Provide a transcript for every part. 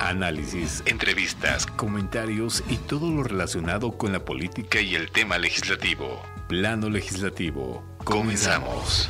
análisis, entrevistas, comentarios y todo lo relacionado con la política y el tema legislativo. Plano legislativo. Comenzamos.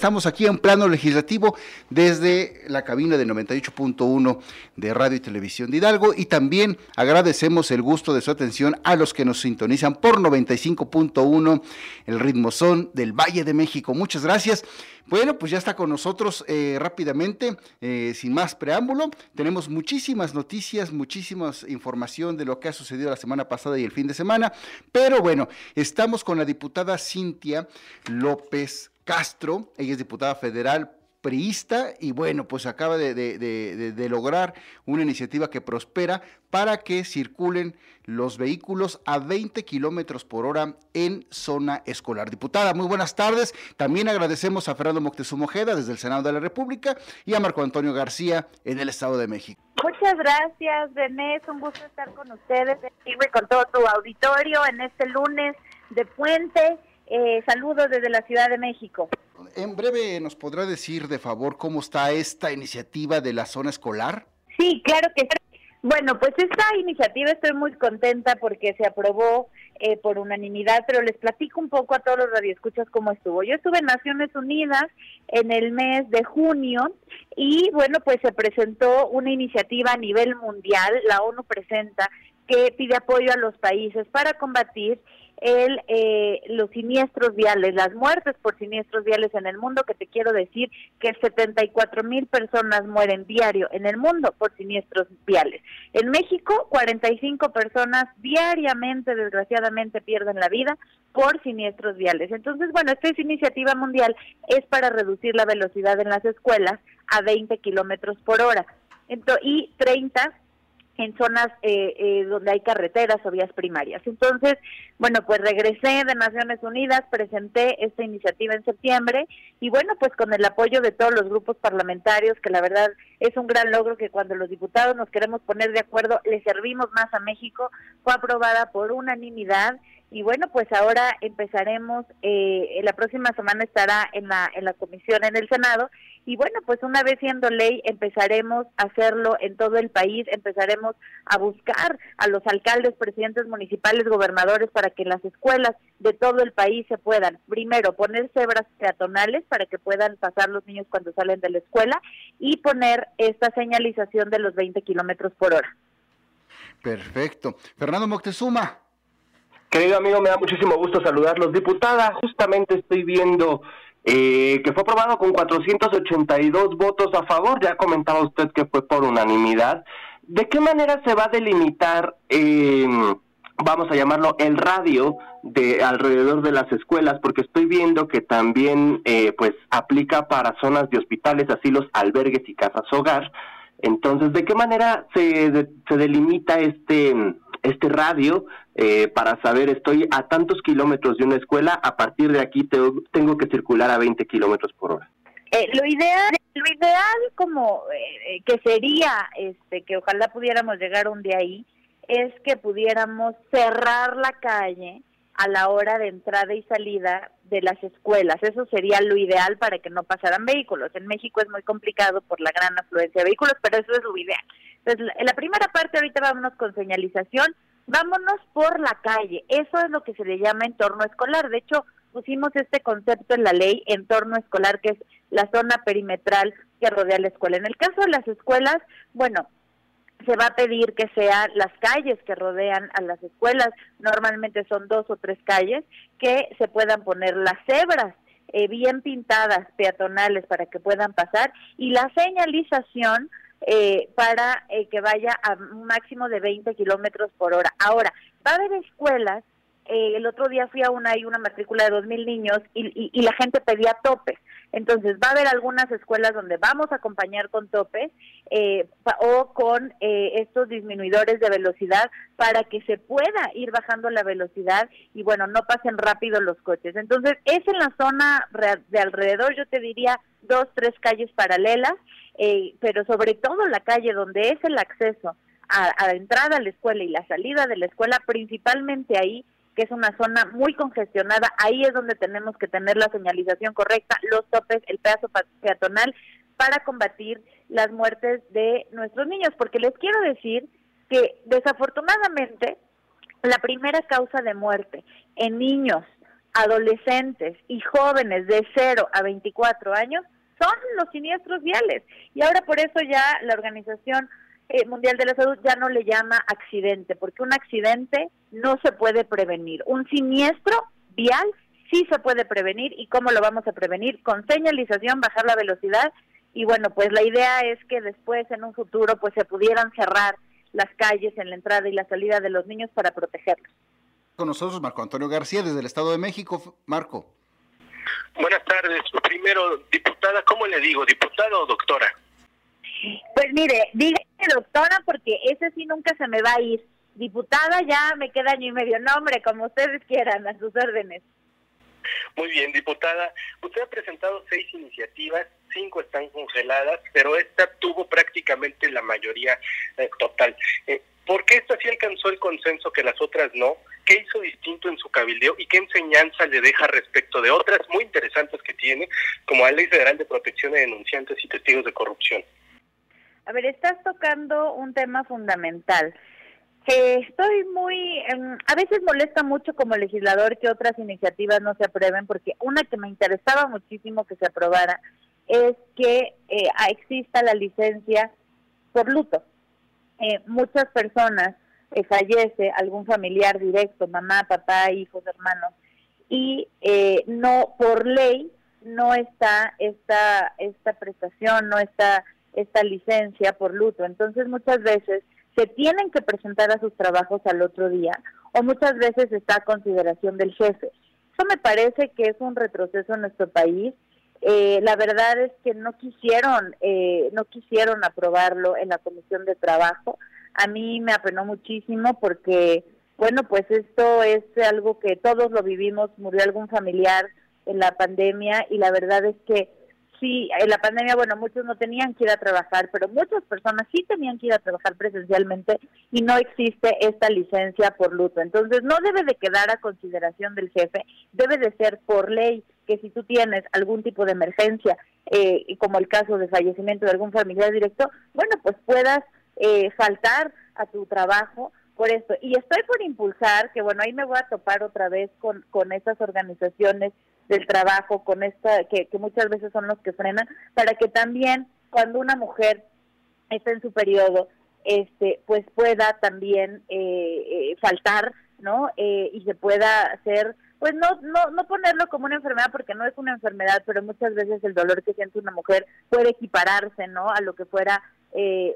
Estamos aquí en plano legislativo desde la cabina de 98.1 de Radio y Televisión de Hidalgo y también agradecemos el gusto de su atención a los que nos sintonizan por 95.1 el ritmo son del Valle de México. Muchas gracias. Bueno, pues ya está con nosotros eh, rápidamente, eh, sin más preámbulo. Tenemos muchísimas noticias, muchísima información de lo que ha sucedido la semana pasada y el fin de semana. Pero bueno, estamos con la diputada Cintia López Castro, ella es diputada federal priista y bueno, pues acaba de, lograr una iniciativa que prospera para que circulen los vehículos a 20 kilómetros por hora en zona escolar. Diputada, muy buenas tardes. También agradecemos a Fernando Moctezuma Ojeda desde el Senado de la República y a Marco Antonio García en el Estado de México. Muchas gracias, René. Es un gusto estar con ustedes y con todo tu auditorio en este lunes de puente eh, saludos desde la Ciudad de México. En breve, ¿nos podrá decir de favor cómo está esta iniciativa de la zona escolar? Sí, claro que sí. Bueno, pues esta iniciativa estoy muy contenta porque se aprobó eh, por unanimidad, pero les platico un poco a todos los radioescuchas cómo estuvo. Yo estuve en Naciones Unidas en el mes de junio y bueno, pues se presentó una iniciativa a nivel mundial, la ONU presenta, que pide apoyo a los países para combatir el, eh, los siniestros viales, las muertes por siniestros viales en el mundo, que te quiero decir que 74 mil personas mueren diario en el mundo por siniestros viales. En México, 45 personas diariamente, desgraciadamente, pierden la vida por siniestros viales. Entonces, bueno, esta iniciativa mundial es para reducir la velocidad en las escuelas a 20 kilómetros por hora y 30 en zonas eh, eh, donde hay carreteras o vías primarias. Entonces, bueno, pues regresé de Naciones Unidas, presenté esta iniciativa en septiembre y bueno, pues con el apoyo de todos los grupos parlamentarios, que la verdad es un gran logro que cuando los diputados nos queremos poner de acuerdo, le servimos más a México, fue aprobada por unanimidad y bueno, pues ahora empezaremos, eh, la próxima semana estará en la, en la comisión en el Senado y bueno, pues una vez siendo ley empezaremos a hacerlo en todo el país, empezaremos a buscar a los alcaldes, presidentes municipales, gobernadores para que en las escuelas de todo el país se puedan, primero, poner cebras peatonales para que puedan pasar los niños cuando salen de la escuela y poner esta señalización de los 20 kilómetros por hora. Perfecto. Fernando Moctezuma. Querido amigo, me da muchísimo gusto saludarlos. Diputada, justamente estoy viendo eh, que fue aprobado con 482 votos a favor. Ya comentaba usted que fue por unanimidad. ¿De qué manera se va a delimitar, eh, vamos a llamarlo, el radio de alrededor de las escuelas? Porque estoy viendo que también, eh, pues, aplica para zonas de hospitales, asilos, albergues y casas hogar. Entonces, ¿de qué manera se, se delimita este este radio eh, para saber estoy a tantos kilómetros de una escuela, a partir de aquí tengo, que circular a 20 kilómetros por hora. Eh, lo ideal, lo ideal como eh, que sería, este, que ojalá pudiéramos llegar un día ahí, es que pudiéramos cerrar la calle a la hora de entrada y salida de las escuelas. Eso sería lo ideal para que no pasaran vehículos. En México es muy complicado por la gran afluencia de vehículos, pero eso es lo ideal. Entonces, en la primera parte ahorita vámonos con señalización, vámonos por la calle. Eso es lo que se le llama entorno escolar. De hecho, pusimos este concepto en la ley, entorno escolar, que es la zona perimetral que rodea la escuela. En el caso de las escuelas, bueno, se va a pedir que sean las calles que rodean a las escuelas, normalmente son dos o tres calles, que se puedan poner las cebras eh, bien pintadas, peatonales, para que puedan pasar, y la señalización eh, para eh, que vaya a un máximo de 20 kilómetros por hora. Ahora, va a haber escuelas, eh, el otro día fui a una, hay una matrícula de 2.000 niños y, y, la gente pedía topes. Entonces, va a haber algunas escuelas donde vamos a acompañar con topes o con estos disminuidores de velocidad para que se pueda ir bajando la velocidad y, bueno, no pasen rápido los coches. Entonces, es en la zona de alrededor, yo te diría, dos, tres calles paralelas eh, pero sobre todo la calle donde es el acceso a, la entrada a la escuela y la salida de la escuela, principalmente ahí, que es una zona muy congestionada, ahí es donde tenemos que tener la señalización correcta, los topes, el pedazo peatonal para combatir las muertes de nuestros niños, porque les quiero decir que desafortunadamente la primera causa de muerte en niños, adolescentes y jóvenes de 0 a 24 años son los siniestros viales. Y ahora por eso ya la Organización eh, Mundial de la Salud ya no le llama accidente, porque un accidente no se puede prevenir. Un siniestro vial sí se puede prevenir. ¿Y cómo lo vamos a prevenir? Con señalización, bajar la velocidad. Y bueno, pues la idea es que después, en un futuro, pues se pudieran cerrar las calles en la entrada y la salida de los niños para protegerlos. Con nosotros Marco Antonio García desde el Estado de México. Marco. Buenas tardes. Primero, diputada, ¿cómo le digo? ¿Diputado o doctora? Pues mire, dígame doctora porque ese sí nunca se me va a ir. Diputada ya me queda año y medio. nombre, como ustedes quieran, a sus órdenes. Muy bien, diputada. Usted ha presentado seis iniciativas, cinco están congeladas, pero esta tuvo prácticamente la mayoría eh, total. Eh, ¿Por qué esta sí alcanzó el consenso que las otras no? ¿Qué hizo distinto en su cabildeo y qué enseñanza le deja respecto de otras muy interesantes que tiene, como la Ley Federal de Protección de Denunciantes y Testigos de Corrupción? A ver, estás tocando un tema fundamental. Eh, estoy muy, em, a veces molesta mucho como legislador que otras iniciativas no se aprueben, porque una que me interesaba muchísimo que se aprobara es que eh, exista la licencia por luto. Eh, muchas personas eh, fallece algún familiar directo, mamá, papá, hijos, hermanos, y eh, no por ley no está esta esta prestación, no está esta licencia por luto. Entonces muchas veces se tienen que presentar a sus trabajos al otro día o muchas veces está a consideración del jefe. Eso me parece que es un retroceso en nuestro país. Eh, la verdad es que no quisieron eh, no quisieron aprobarlo en la comisión de trabajo. A mí me apenó muchísimo porque bueno pues esto es algo que todos lo vivimos. Murió algún familiar en la pandemia y la verdad es que sí, en la pandemia, bueno, muchos no tenían que ir a trabajar, pero muchas personas sí tenían que ir a trabajar presencialmente y no existe esta licencia por luto. Entonces, no debe de quedar a consideración del jefe, debe de ser por ley que si tú tienes algún tipo de emergencia, eh, como el caso de fallecimiento de algún familiar directo, bueno, pues puedas eh, faltar a tu trabajo por esto. Y estoy por impulsar, que bueno, ahí me voy a topar otra vez con, con estas organizaciones del trabajo, con esta, que, que muchas veces son los que frenan, para que también cuando una mujer está en su periodo, este, pues pueda también eh, eh, faltar, ¿no? Eh, y se pueda hacer, pues no, no, no ponerlo como una enfermedad porque no es una enfermedad, pero muchas veces el dolor que siente una mujer puede equipararse, ¿no? A lo que fuera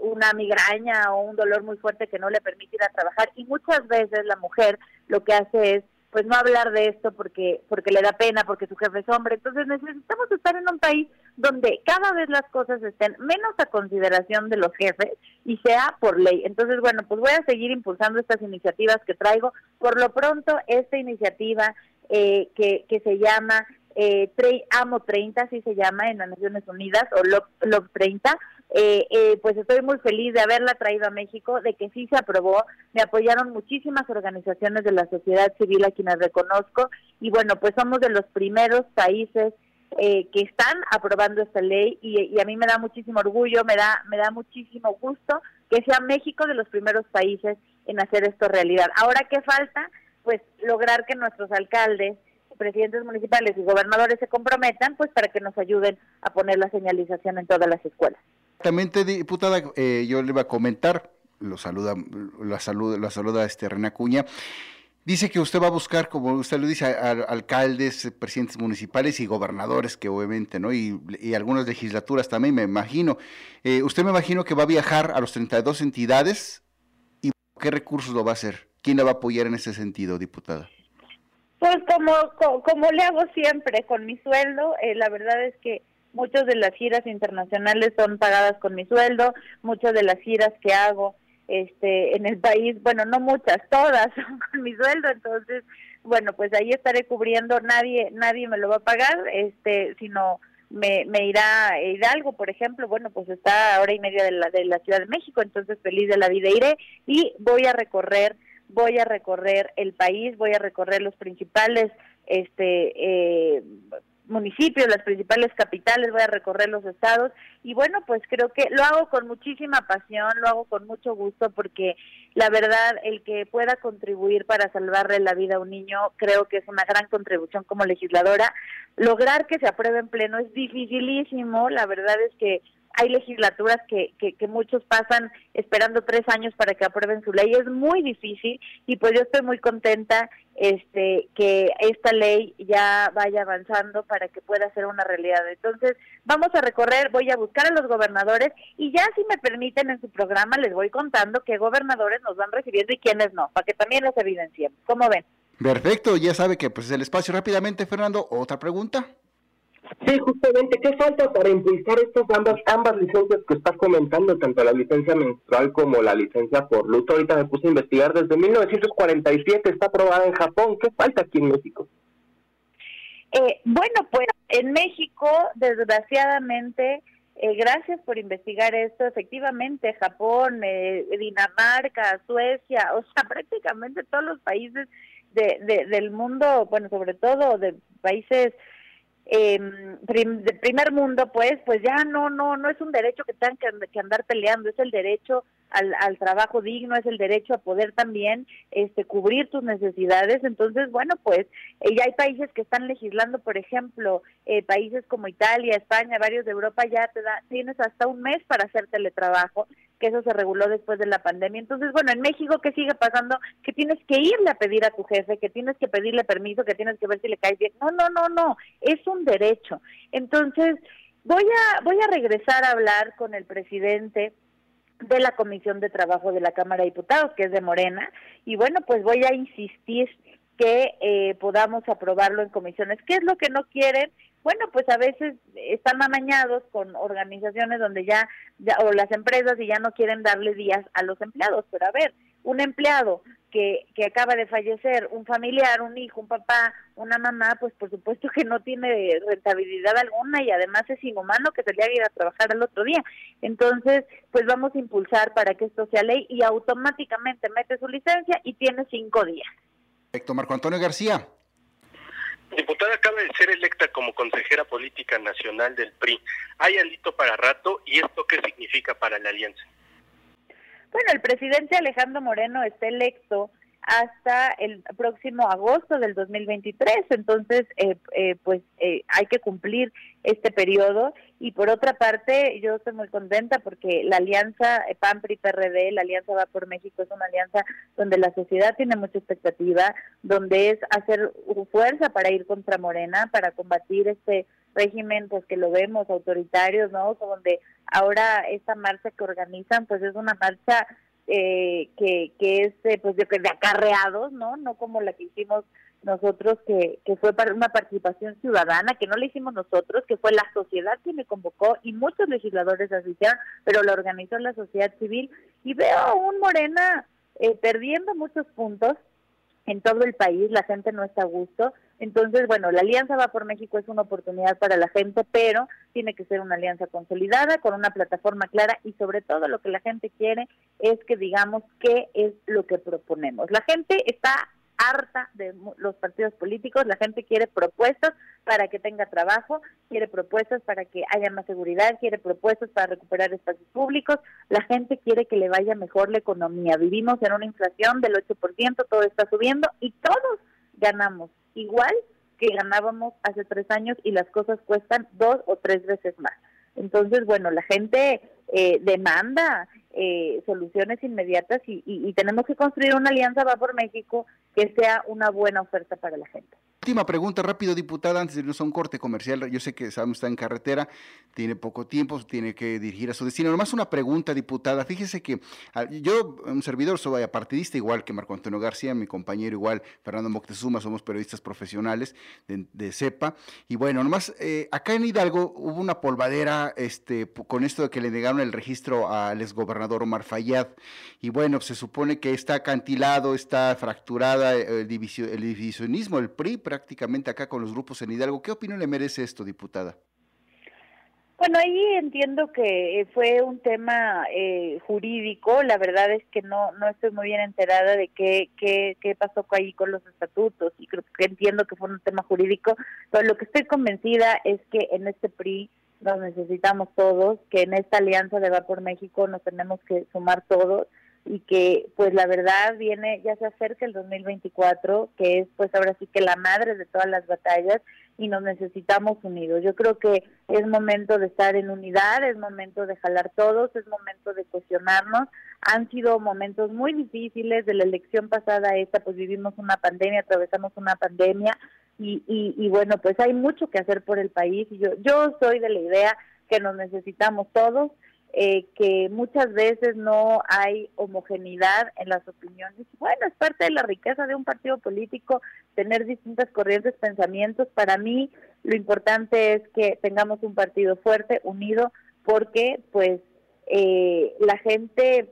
una migraña o un dolor muy fuerte que no le permite ir a trabajar. Y muchas veces la mujer lo que hace es pues no hablar de esto porque porque le da pena, porque su jefe es hombre. Entonces necesitamos estar en un país donde cada vez las cosas estén menos a consideración de los jefes y sea por ley. Entonces, bueno, pues voy a seguir impulsando estas iniciativas que traigo. Por lo pronto, esta iniciativa eh, que, que se llama eh, AMO 30, así se llama en las Naciones Unidas, o LOC 30, eh, eh, pues estoy muy feliz de haberla traído a México, de que sí se aprobó. Me apoyaron muchísimas organizaciones de la sociedad civil a quienes reconozco y bueno, pues somos de los primeros países eh, que están aprobando esta ley y, a mí me da muchísimo orgullo, me da, me da muchísimo gusto que sea México de los primeros países en hacer esto realidad. Ahora, ¿qué falta? Pues lograr que nuestros alcaldes, presidentes municipales y gobernadores se comprometan, pues para que nos ayuden a poner la señalización en todas las escuelas. Exactamente, diputada, eh, yo le iba a comentar, lo saluda, la saluda, la saluda este René Acuña. Dice que usted va a buscar, como usted lo dice, alcaldes, presidentes municipales y gobernadores, que obviamente, ¿no? Y, algunas legislaturas también, me imagino. Eh, usted me imagino que va a viajar a los 32 entidades y ¿qué recursos lo va a hacer? ¿Quién le va a apoyar en ese sentido, diputada? Pues como, como, le hago siempre con mi sueldo, eh, la verdad es que Muchas de las giras internacionales son pagadas con mi sueldo, muchas de las giras que hago este en el país, bueno, no muchas, todas son con mi sueldo, entonces, bueno, pues ahí estaré cubriendo, nadie nadie me lo va a pagar, este, sino me, me irá Hidalgo, por ejemplo, bueno, pues está a hora y media de la, de la Ciudad de México, entonces feliz de la vida iré y voy a recorrer voy a recorrer el país, voy a recorrer los principales este eh, municipios, las principales capitales, voy a recorrer los estados y bueno, pues creo que lo hago con muchísima pasión, lo hago con mucho gusto porque la verdad el que pueda contribuir para salvarle la vida a un niño creo que es una gran contribución como legisladora. Lograr que se apruebe en pleno es dificilísimo, la verdad es que hay legislaturas que, que, muchos pasan esperando tres años para que aprueben su ley. Es muy difícil y pues yo estoy muy contenta este que esta ley ya vaya avanzando para que pueda ser una realidad. Entonces, vamos a recorrer, voy a buscar a los gobernadores y ya si me permiten en su programa les voy contando qué gobernadores nos van recibiendo y quiénes no, para que también los evidenciemos. ¿Cómo ven? Perfecto, ya sabe que pues el espacio rápidamente, Fernando, otra pregunta. Sí, justamente, ¿qué falta para impulsar estas ambas, ambas licencias que estás comentando, tanto la licencia menstrual como la licencia por luto? Ahorita me puse a investigar, desde 1947 está aprobada en Japón, ¿qué falta aquí en México? Eh, bueno, pues en México, desgraciadamente, eh, gracias por investigar esto. Efectivamente, Japón, eh, Dinamarca, Suecia, o sea, prácticamente todos los países de, del mundo, bueno, sobre todo de países eh, de primer mundo, pues, pues ya no, no, no es un derecho que tengan que, andar peleando, es el derecho al, al, trabajo digno, es el derecho a poder también este, cubrir tus necesidades. Entonces, bueno, pues eh, ya hay países que están legislando, por ejemplo, eh, países como Italia, España, varios de Europa ya te da, tienes hasta un mes para hacer teletrabajo que eso se reguló después de la pandemia. Entonces, bueno, en México, ¿qué sigue pasando? Que tienes que irle a pedir a tu jefe, que tienes que pedirle permiso, que tienes que ver si le cae bien. No, no, no, no, es un derecho. Entonces, voy a, voy a regresar a hablar con el presidente de la Comisión de Trabajo de la Cámara de Diputados, que es de Morena, y bueno, pues voy a insistir que eh, podamos aprobarlo en comisiones. ¿Qué es lo que no quieren? Bueno, pues a veces están amañados con organizaciones donde ya, o las empresas y ya no quieren darle días a los empleados, pero a ver, un empleado que, que acaba de fallecer, un familiar, un hijo, un papá, una mamá, pues por supuesto que no tiene rentabilidad alguna y además es inhumano que se le haga ir a trabajar el otro día. Entonces, pues vamos a impulsar para que esto sea ley y automáticamente mete su licencia y tiene cinco días. Perfecto, Marco Antonio García. Diputada acaba de ser electa como consejera política nacional del PRI. ¿Hay alito para rato y esto qué significa para la alianza? Bueno, el presidente Alejandro Moreno está electo hasta el próximo agosto del 2023. Entonces, eh, eh, pues eh, hay que cumplir este periodo. Y por otra parte, yo estoy muy contenta porque la alianza PAN-PRI-PRD, la alianza Va por México, es una alianza donde la sociedad tiene mucha expectativa, donde es hacer fuerza para ir contra Morena, para combatir este régimen, pues que lo vemos autoritario, ¿no? Donde ahora esta marcha que organizan, pues es una marcha eh, que, que es eh, pues de, de, acarreados, ¿no? No como la que hicimos nosotros, que, que fue para una participación ciudadana, que no la hicimos nosotros, que fue la sociedad que me convocó y muchos legisladores asistieron, pero la organizó la sociedad civil. Y veo a un Morena eh, perdiendo muchos puntos en todo el país, la gente no está a gusto, entonces, bueno, la Alianza Va por México es una oportunidad para la gente, pero tiene que ser una alianza consolidada, con una plataforma clara y sobre todo lo que la gente quiere es que digamos qué es lo que proponemos. La gente está harta de los partidos políticos, la gente quiere propuestas para que tenga trabajo, quiere propuestas para que haya más seguridad, quiere propuestas para recuperar espacios públicos, la gente quiere que le vaya mejor la economía. Vivimos en una inflación del 8%, todo está subiendo y todos ganamos igual que ganábamos hace tres años y las cosas cuestan dos o tres veces más. Entonces, bueno, la gente eh, demanda eh, soluciones inmediatas y, y, tenemos que construir una alianza Va por México que sea una buena oferta para la gente. Última pregunta, rápido, diputada, antes de irnos a un corte comercial. Yo sé que Sam está en carretera, tiene poco tiempo, tiene que dirigir a su destino. Nomás una pregunta, diputada. Fíjese que ah, yo, un servidor, soy apartidista, igual que Marco Antonio García, mi compañero igual, Fernando Moctezuma, somos periodistas profesionales de, CEPA. Y bueno, nomás, eh, acá en Hidalgo hubo una polvadera este, con esto de que le negaron el registro al exgobernador Omar Fayad. Y bueno, se supone que está acantilado, está fracturada el, el divisionismo, el PRI, prácticamente acá con los grupos en Hidalgo. ¿Qué opinión le merece esto, diputada? Bueno, ahí entiendo que fue un tema eh, jurídico. La verdad es que no no estoy muy bien enterada de qué, qué, qué pasó ahí con los estatutos y creo que entiendo que fue un tema jurídico. Pero lo que estoy convencida es que en este PRI nos necesitamos todos, que en esta alianza de Va por México nos tenemos que sumar todos y que pues la verdad viene, ya se acerca el 2024, que es pues ahora sí que la madre de todas las batallas y nos necesitamos unidos. Yo creo que es momento de estar en unidad, es momento de jalar todos, es momento de cuestionarnos. Han sido momentos muy difíciles, de la elección pasada a esta pues vivimos una pandemia, atravesamos una pandemia y, y, y bueno, pues hay mucho que hacer por el país y yo, yo soy de la idea que nos necesitamos todos, eh, que muchas veces no hay homogeneidad en las opiniones. Bueno, es parte de la riqueza de un partido político tener distintas corrientes, pensamientos. Para mí lo importante es que tengamos un partido fuerte, unido, porque pues eh, la gente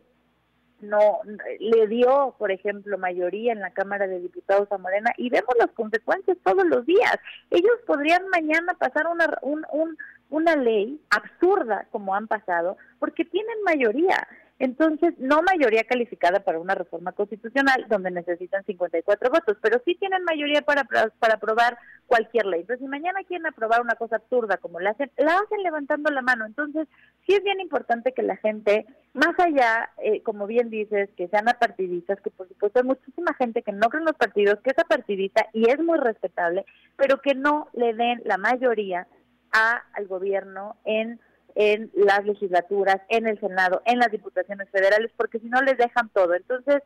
no le dio, por ejemplo, mayoría en la Cámara de Diputados a Morena y vemos las consecuencias todos los días. Ellos podrían mañana pasar una, un, un, una ley absurda como han pasado porque tienen mayoría. Entonces, no mayoría calificada para una reforma constitucional donde necesitan 54 votos, pero sí tienen mayoría para, para aprobar cualquier ley. Entonces, si mañana quieren aprobar una cosa absurda como la hacen, la hacen levantando la mano. Entonces, sí es bien importante que la gente, más allá, eh, como bien dices, que sean apartidistas, que por supuesto hay muchísima gente que no cree en los partidos, que es apartidista y es muy respetable, pero que no le den la mayoría a, al gobierno en en las legislaturas, en el Senado, en las diputaciones federales, porque si no les dejan todo. Entonces,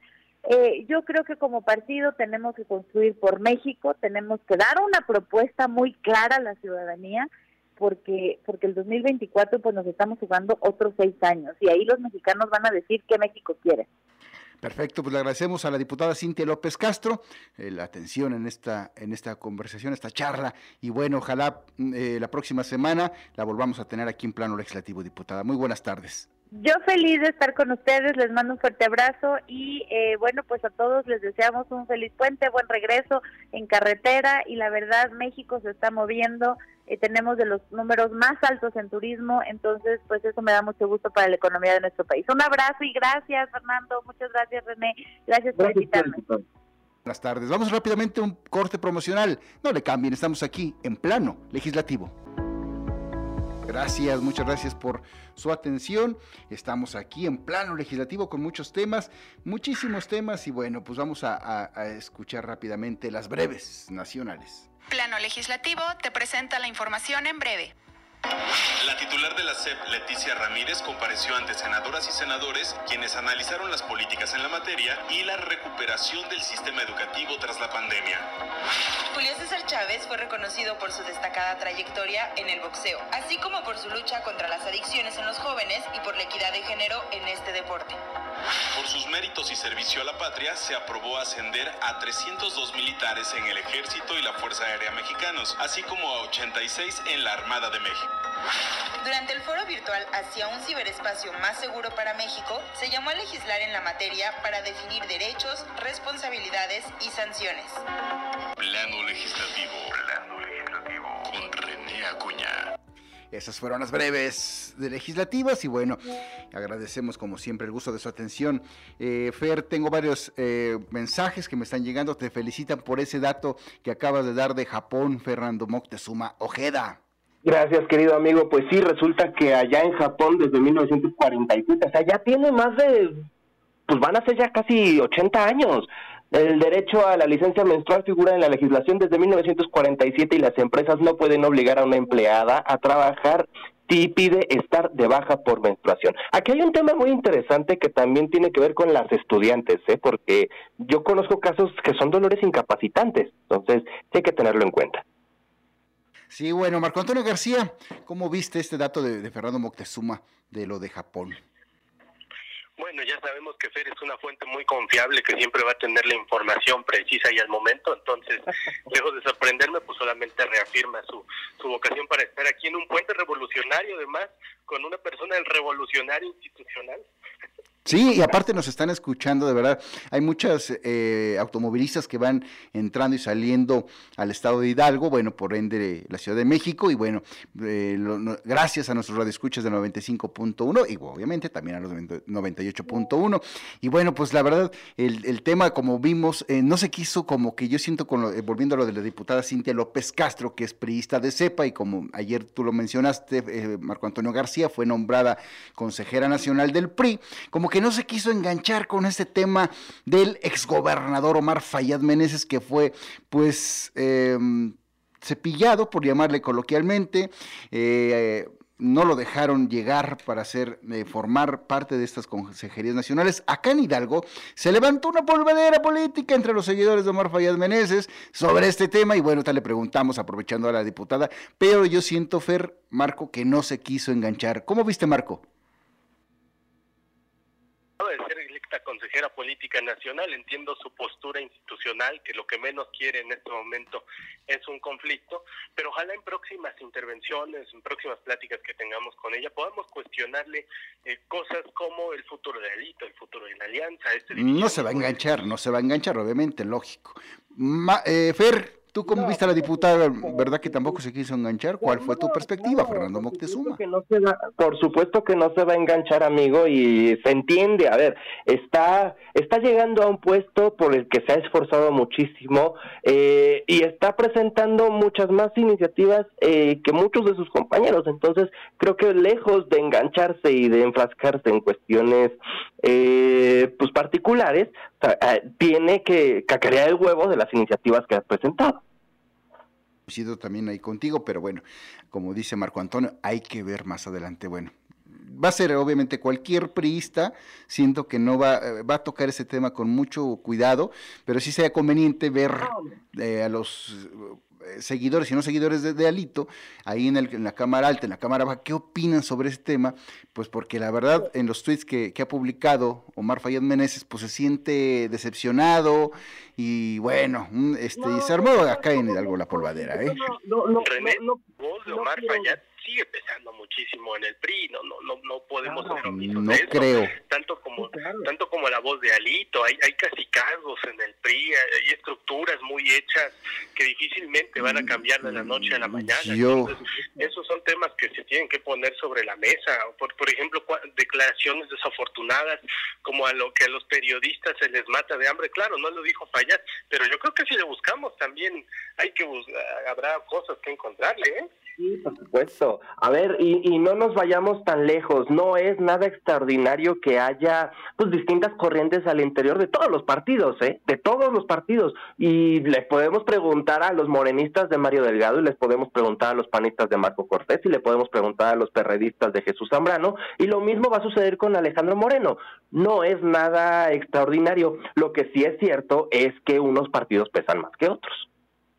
eh, yo creo que como partido tenemos que construir por México, tenemos que dar una propuesta muy clara a la ciudadanía, porque porque el 2024 pues nos estamos jugando otros seis años y ahí los mexicanos van a decir qué México quiere. Perfecto, pues le agradecemos a la diputada Cintia López Castro eh, la atención en esta, en esta conversación, esta charla, y bueno, ojalá mm, eh, la próxima semana la volvamos a tener aquí en plano legislativo, diputada. Muy buenas tardes. Yo feliz de estar con ustedes, les mando un fuerte abrazo y eh, bueno, pues a todos les deseamos un feliz puente, buen regreso en carretera y la verdad México se está moviendo, eh, tenemos de los números más altos en turismo, entonces pues eso me da mucho gusto para la economía de nuestro país. Un abrazo y gracias Fernando, muchas gracias René, gracias por invitarme. Buenas tardes, vamos rápidamente a un corte promocional, no le cambien, estamos aquí en plano legislativo. Gracias, muchas gracias por su atención. Estamos aquí en plano legislativo con muchos temas, muchísimos temas y bueno, pues vamos a, escuchar rápidamente las breves nacionales. Plano legislativo te presenta la información en breve. La titular de la SEP, Leticia Ramírez, compareció ante senadoras y senadores quienes analizaron las políticas en la materia y la recuperación del sistema educativo tras la pandemia. Julio César Chávez fue reconocido por su destacada trayectoria en el boxeo, así como por su lucha contra las adicciones en los jóvenes y por la equidad de género en este deporte. Por sus méritos y servicio a la patria, se aprobó ascender a 302 militares en el Ejército y la Fuerza Aérea Mexicanos, así como a 86 en la Armada de México. Durante el foro virtual hacia un ciberespacio más seguro para México, se llamó a legislar en la materia para definir derechos, responsabilidades y sanciones. Plano legislativo. Plano legislativo. Con René Acuña. Esas fueron las breves de legislativas y bueno, agradecemos como siempre el gusto de su atención. Eh, Fer, tengo varios eh, mensajes que me están llegando, te felicitan por ese dato que acabas de dar de Japón, Fernando Moctezuma Ojeda. Gracias, querido amigo. Pues sí, resulta que allá en Japón desde 1947, o sea, ya tiene más de, pues van a ser ya casi 80 años. El derecho a la licencia menstrual figura en la legislación desde 1947 y las empresas no pueden obligar a una empleada a trabajar si pide estar de baja por menstruación. Aquí hay un tema muy interesante que también tiene que ver con las estudiantes, ¿eh? porque yo conozco casos que son dolores incapacitantes, entonces hay que tenerlo en cuenta. Sí, bueno, Marco Antonio García, ¿cómo viste este dato de, Fernando Moctezuma de lo de Japón? Bueno, ya sabemos que Fer es una fuente muy confiable que siempre va a tener la información precisa y al momento, entonces, lejos de sorprenderme, pues solamente reafirma su, su vocación para estar aquí en un puente revolucionario, además, con una persona del revolucionario institucional. Sí, y aparte nos están escuchando, de verdad. Hay muchas eh, automovilistas que van entrando y saliendo al estado de Hidalgo, bueno, por ende la Ciudad de México, y bueno, eh, gracias a nuestros radioescuchas de 95.1 y obviamente también a los 98.1. Y bueno, pues la verdad, el, tema, como vimos, eh, no se quiso como que yo siento, con volviendo a lo de la diputada Cintia López Castro, que es priista de CEPA, y como ayer tú lo mencionaste, Marco Antonio García fue nombrada consejera nacional del PRI, como que que no se quiso enganchar con este tema del exgobernador Omar Fayad Meneses, que fue pues em, cepillado, por llamarle coloquialmente, eh, no lo dejaron llegar para eh, formar parte de estas consejerías nacionales. Acá en Hidalgo se levantó una polvadera política entre los seguidores de Omar Fayad Meneses sobre este tema y bueno, tal le preguntamos aprovechando a la diputada, pero yo siento, Fer, Marco, que no se quiso enganchar. ¿Cómo viste, Marco? de ser electa consejera política nacional, entiendo su postura institucional, que lo que menos quiere en este momento es un conflicto, pero ojalá en próximas intervenciones, en próximas pláticas que tengamos con ella, podamos cuestionarle eh, cosas como el futuro de Alito, el futuro de la alianza. Este no se va a enganchar, no se va a enganchar, obviamente, lógico. Eh, Fer, ¿Tú cómo viste a la diputada? ¿Verdad que tampoco se quiso enganchar? ¿Cuál fue tu perspectiva, Fernando Moctezuma? por supuesto que no se va a enganchar, amigo, y se entiende. A ver, está, está llegando a un puesto por el que se ha esforzado muchísimo eh, y está presentando muchas más iniciativas eh, que muchos de sus compañeros. Entonces, creo que lejos de engancharse y de enfrascarse en cuestiones eh, pues particulares, tiene que cacarear el huevo de las iniciativas que ha presentado sido también ahí contigo, pero bueno, como dice Marco Antonio, hay que ver más adelante. Bueno, va a ser obviamente cualquier priista, siento que no va, eh, va a tocar ese tema con mucho cuidado, pero sí sea conveniente ver eh, a los seguidores y no seguidores de, Alito, ahí en, el, en, la Cámara Alta, en la Cámara Baja, ¿qué opinan sobre este tema? Pues porque la verdad, en los tweets que, ha publicado Omar Fayad Meneses, pues se siente decepcionado y bueno, este, se armó acá en Hidalgo la polvadera, ¿eh? No, no, no, voz de Omar Fayad sigue pesando muchísimo en el PRI, no, no, no, no podemos ser omisos no creo. Tanto como, tanto como la voz de Alito, hay, hay cargos en el PRI, hay estructuras muy hechas que difícilmente van a cambiar de la noche a la mañana. esos son temas que se tienen que poner sobre la mesa. Por, por ejemplo, declaraciones desafortunadas, como a lo que a los periodistas se les mata de hambre. Claro, no lo dijo Fallar, pero yo creo que si le buscamos también hay que habrá cosas que encontrarle, ¿eh? Sí, por supuesto. A ver, y, y, no nos vayamos tan lejos. No es nada extraordinario que haya pues distintas corrientes al interior de todos los partidos, ¿eh? De todos los partidos. Y les podemos preguntar a los morenistas de Mario Delgado y les podemos preguntar a los panistas de Marco Cortés y le podemos preguntar a los perredistas de Jesús Zambrano. Y lo mismo va a suceder con Alejandro Moreno. No es nada extraordinario. Lo que sí es cierto es que unos partidos pesan más que otros.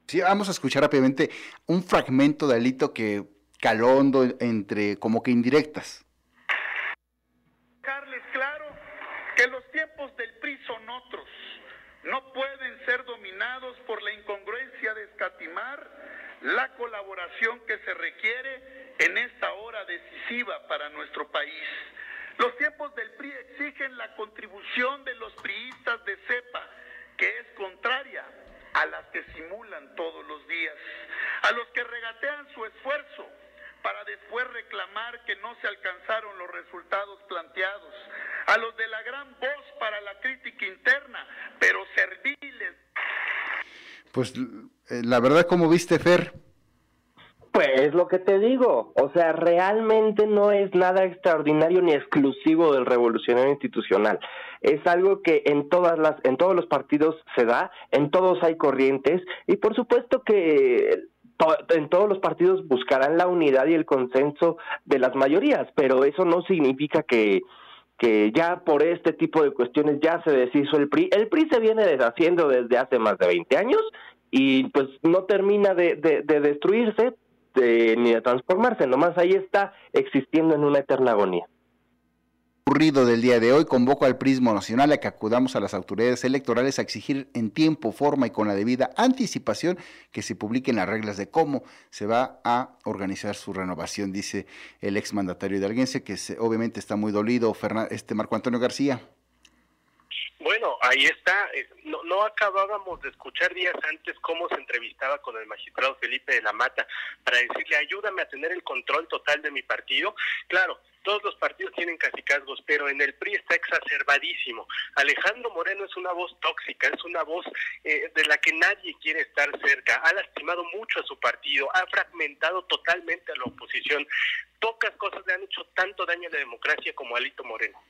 Sí, vamos a escuchar rápidamente un fragmento de Alito que calondo entre como que indirectas. Dejarles claro que los tiempos del PRI son otros. No pueden ser dominados por la incongruencia de escatimar la colaboración que se requiere en esta hora decisiva para nuestro país. Los tiempos del PRI exigen la contribución de los priistas de cepa, que es contraria a las que simulan todos los días, a los que regatean su esfuerzo para después reclamar que no se alcanzaron los resultados planteados, a los de la gran voz para la crítica interna, pero serviles. Pues eh, la verdad, como viste, Fer, pues lo que te digo, o sea, realmente no es nada extraordinario ni exclusivo del revolucionario institucional. Es algo que en todas las, en todos los partidos se da, en todos hay corrientes y por supuesto que en todos los partidos buscarán la unidad y el consenso de las mayorías, pero eso no significa que que ya por este tipo de cuestiones ya se deshizo el PRI. El PRI se viene deshaciendo desde hace más de 20 años y pues no termina de, de destruirse, ni de transformarse, nomás ahí está existiendo en una eterna agonía. Ocurrido del día de hoy, convoco al Prismo Nacional a que acudamos a las autoridades electorales a exigir en tiempo, forma y con la debida anticipación que se publiquen las reglas de cómo se va a organizar su renovación, dice el exmandatario hidalguense, que obviamente está muy dolido, este Marco Antonio García. Bueno, ahí está. Eh, no, no acabábamos de escuchar días antes cómo se entrevistaba con el magistrado Felipe de la Mata para decirle ayúdame a tener el control total de mi partido. Claro, todos los partidos tienen casicazgos, pero en el PRI está exacerbadísimo. Alejandro Moreno es una voz tóxica, es una voz eh, de la que nadie quiere estar cerca. Ha lastimado mucho a su partido, ha fragmentado totalmente a la oposición. Pocas cosas le han hecho tanto daño a la democracia como a Alito Moreno.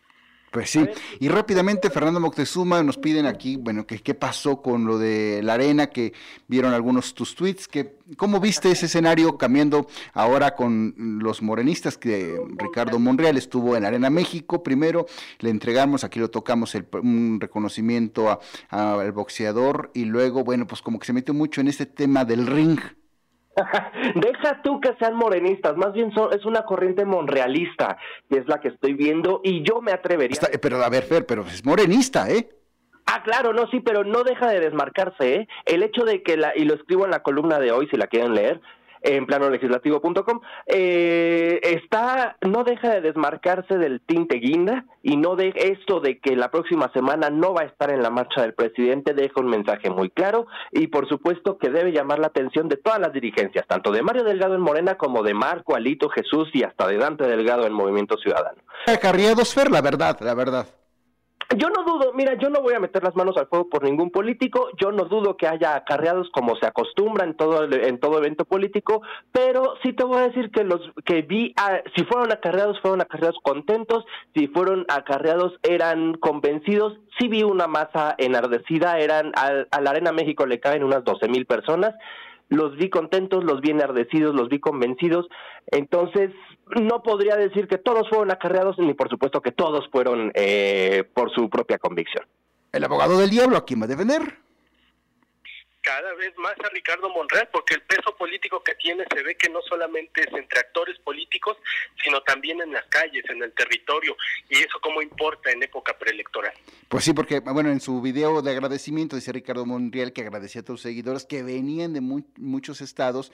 Pues sí, y rápidamente Fernando Moctezuma nos piden aquí, bueno, que qué pasó con lo de la arena, que vieron algunos tus tweets, que cómo viste ese escenario cambiando ahora con los morenistas, que Ricardo Monreal estuvo en Arena México, primero le entregamos, aquí lo tocamos, el, un reconocimiento al boxeador, y luego, bueno, pues como que se metió mucho en este tema del ring, Deja tú que sean morenistas, más bien es una corriente monrealista, que es la que estoy viendo, y yo me atrevería. pero a ver, Fer, pero es morenista, ¿eh? Ah, claro, no, sí, pero no deja de desmarcarse, ¿eh? El hecho de que, la, y lo escribo en la columna de hoy, si la quieren leer, en planolegislativo.com, eh, está, no deja de desmarcarse del tinte guinda y no de esto de que la próxima semana no va a estar en la marcha del presidente, deja un mensaje muy claro y por supuesto que debe llamar la atención de todas las dirigencias, tanto de Mario Delgado en Morena como de Marco, Alito, Jesús y hasta de Dante Delgado en Movimiento Ciudadano. La verdad, la verdad. Yo no dudo, mira, yo no voy a meter las manos al fuego por ningún político, yo no dudo que haya acarreados como se acostumbra en todo en todo evento político, pero sí te voy a decir que los que vi, si fueron acarreados, fueron acarreados contentos, si fueron acarreados eran convencidos, sí vi una masa enardecida, eran a la Arena México le caen unas 12 mil personas, los vi contentos, los vi enardecidos, los vi convencidos. Entonces, no podría decir que todos fueron acarreados, ni por supuesto que todos fueron eh, por su propia convicción. El abogado del diablo, ¿a quién va a defender? Cada vez más a Ricardo Monreal, porque el peso político que tiene se ve que no solamente es entre actores políticos, sino también en las calles, en el territorio, y eso cómo importa en época preelectoral. Pues sí, porque, bueno, en su video de agradecimiento dice Ricardo Monreal que agradecía a los seguidores que venían de muchos estados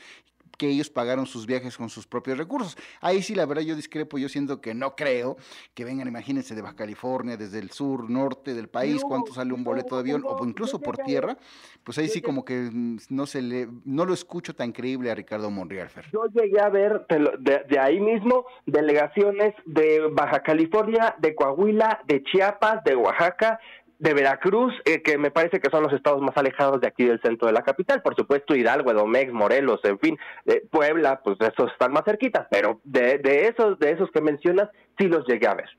que ellos pagaron sus viajes con sus propios recursos. Ahí sí, la verdad, yo discrepo, yo siento que no creo que vengan, imagínense, de Baja California, desde el sur, norte del país, cuánto sale un boleto de avión, o incluso por tierra, pues ahí sí como que mm, no se le, no lo escucho tan creíble a Ricardo Monreal. Yo llegué a ver de ahí mismo delegaciones de Baja California, de Coahuila, de Chiapas, de Oaxaca, de Veracruz, eh, que me parece que son los estados más alejados de aquí del centro de la capital. Por supuesto, Hidalgo, Edomex, Morelos, en fin, eh, Puebla, pues esos están más cerquitas, pero de, de, esos, de esos que mencionas, sí los llegué a ver.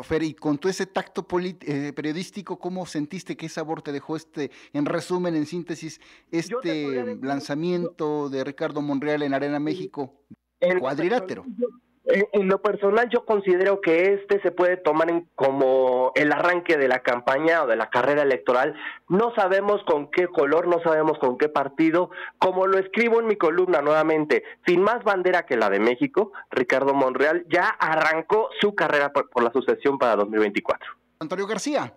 Fer, y con todo ese tacto eh, periodístico, ¿cómo sentiste que sabor te dejó este, en resumen, en síntesis, este lanzamiento de Ricardo Monreal en Arena México? cuadrilátero. En, lo personal yo considero que este se puede tomar como el arranque de la campaña o de la carrera electoral. No sabemos con qué color, no sabemos con qué partido. Como lo escribo en mi columna nuevamente, sin más bandera que la de México, Ricardo Monreal ya arrancó su carrera por, por la sucesión para 2024. Antonio García.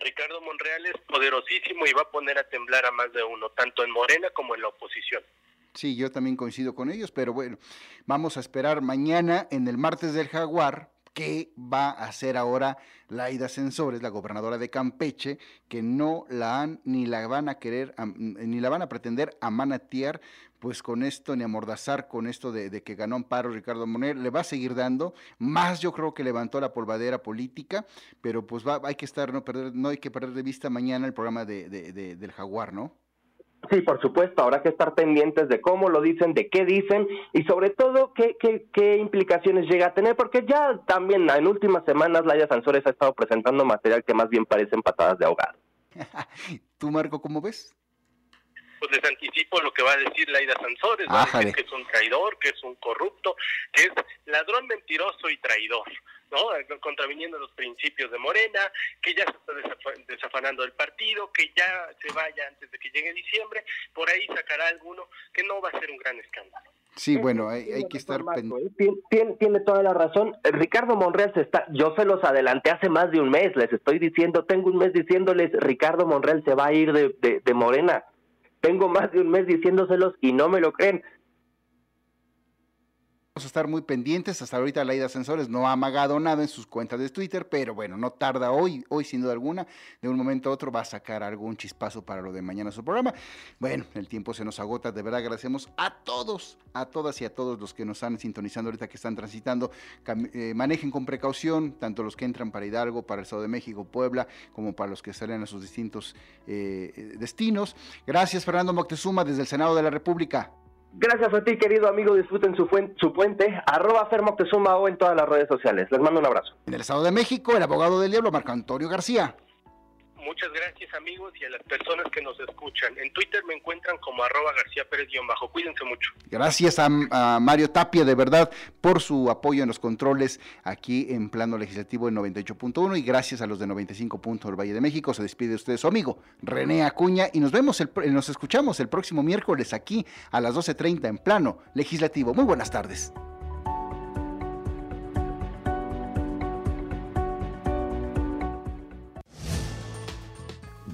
Ricardo Monreal es poderosísimo y va a poner a temblar a más de uno, tanto en Morena como en la oposición. Sí, yo también coincido con ellos, pero bueno, vamos a esperar mañana en el martes del Jaguar qué va a hacer ahora Laida Sensores, la gobernadora de Campeche, que no la han ni la van a querer, ni la van a pretender amanatear, pues con esto, ni amordazar con esto de, que ganó Amparo Ricardo Moner, le va a seguir dando, más yo creo que levantó la polvadera política, pero pues va, hay que estar, no perder, no hay que perder de vista mañana el programa de, del Jaguar, ¿no? Sí, por supuesto, habrá que estar pendientes de cómo lo dicen, de qué dicen y sobre todo qué, qué, qué implicaciones llega a tener, porque ya también en últimas semanas Laia Sansores ha estado presentando material que más bien parecen patadas de ahogado. ¿Tú, Marco, cómo ves? Pues les anticipo lo que va a decir Laida Sansores, que es un traidor, que es un corrupto, que es ladrón mentiroso y traidor. ¿no? contraviniendo los principios de Morena, que ya se está desafanando el partido, que ya se vaya antes de que llegue diciembre, por ahí sacará alguno que no va a ser un gran escándalo. Sí, bueno, hay, que estar pendiente. ¿eh? Tiene, tiene, toda la razón. Ricardo Monreal se está, yo se los adelanté hace más de un mes, les estoy diciendo, tengo un mes diciéndoles, Ricardo Monreal se va a ir de, de, de Morena. Tengo más de un mes diciéndoselos y no me lo creen a estar muy pendientes. Hasta ahorita Laida Ascensores no ha amagado nada en sus cuentas de Twitter, pero bueno, no tarda hoy, hoy sin duda alguna, de un momento a otro va a sacar algún chispazo para lo de mañana su programa. Bueno, el tiempo se nos agota, de verdad agradecemos a todos, a todas y a todos los que nos están sintonizando ahorita que están transitando. Eh, manejen con precaución, tanto los que entran para Hidalgo, para el Estado de México, Puebla, como para los que salen a sus distintos eh, destinos. Gracias, Fernando Moctezuma, desde el Senado de la República. Gracias a ti, querido amigo. Disfruten su, puente. Arroba o en todas las redes sociales. Les mando un abrazo. En el Estado de México, el abogado del diablo, Marco Antonio García. Muchas gracias amigos y a las personas que nos escuchan. En Twitter me encuentran como arroba García Pérez-bajo. Cuídense mucho. Gracias a, Mario Tapia de verdad por su apoyo en los controles aquí en plano legislativo en 98.1 y gracias a los de 95. del Valle de México. Se despide usted su amigo René Acuña y nos vemos, el, nos escuchamos el próximo miércoles aquí a las 12.30 en plano legislativo. Muy buenas tardes.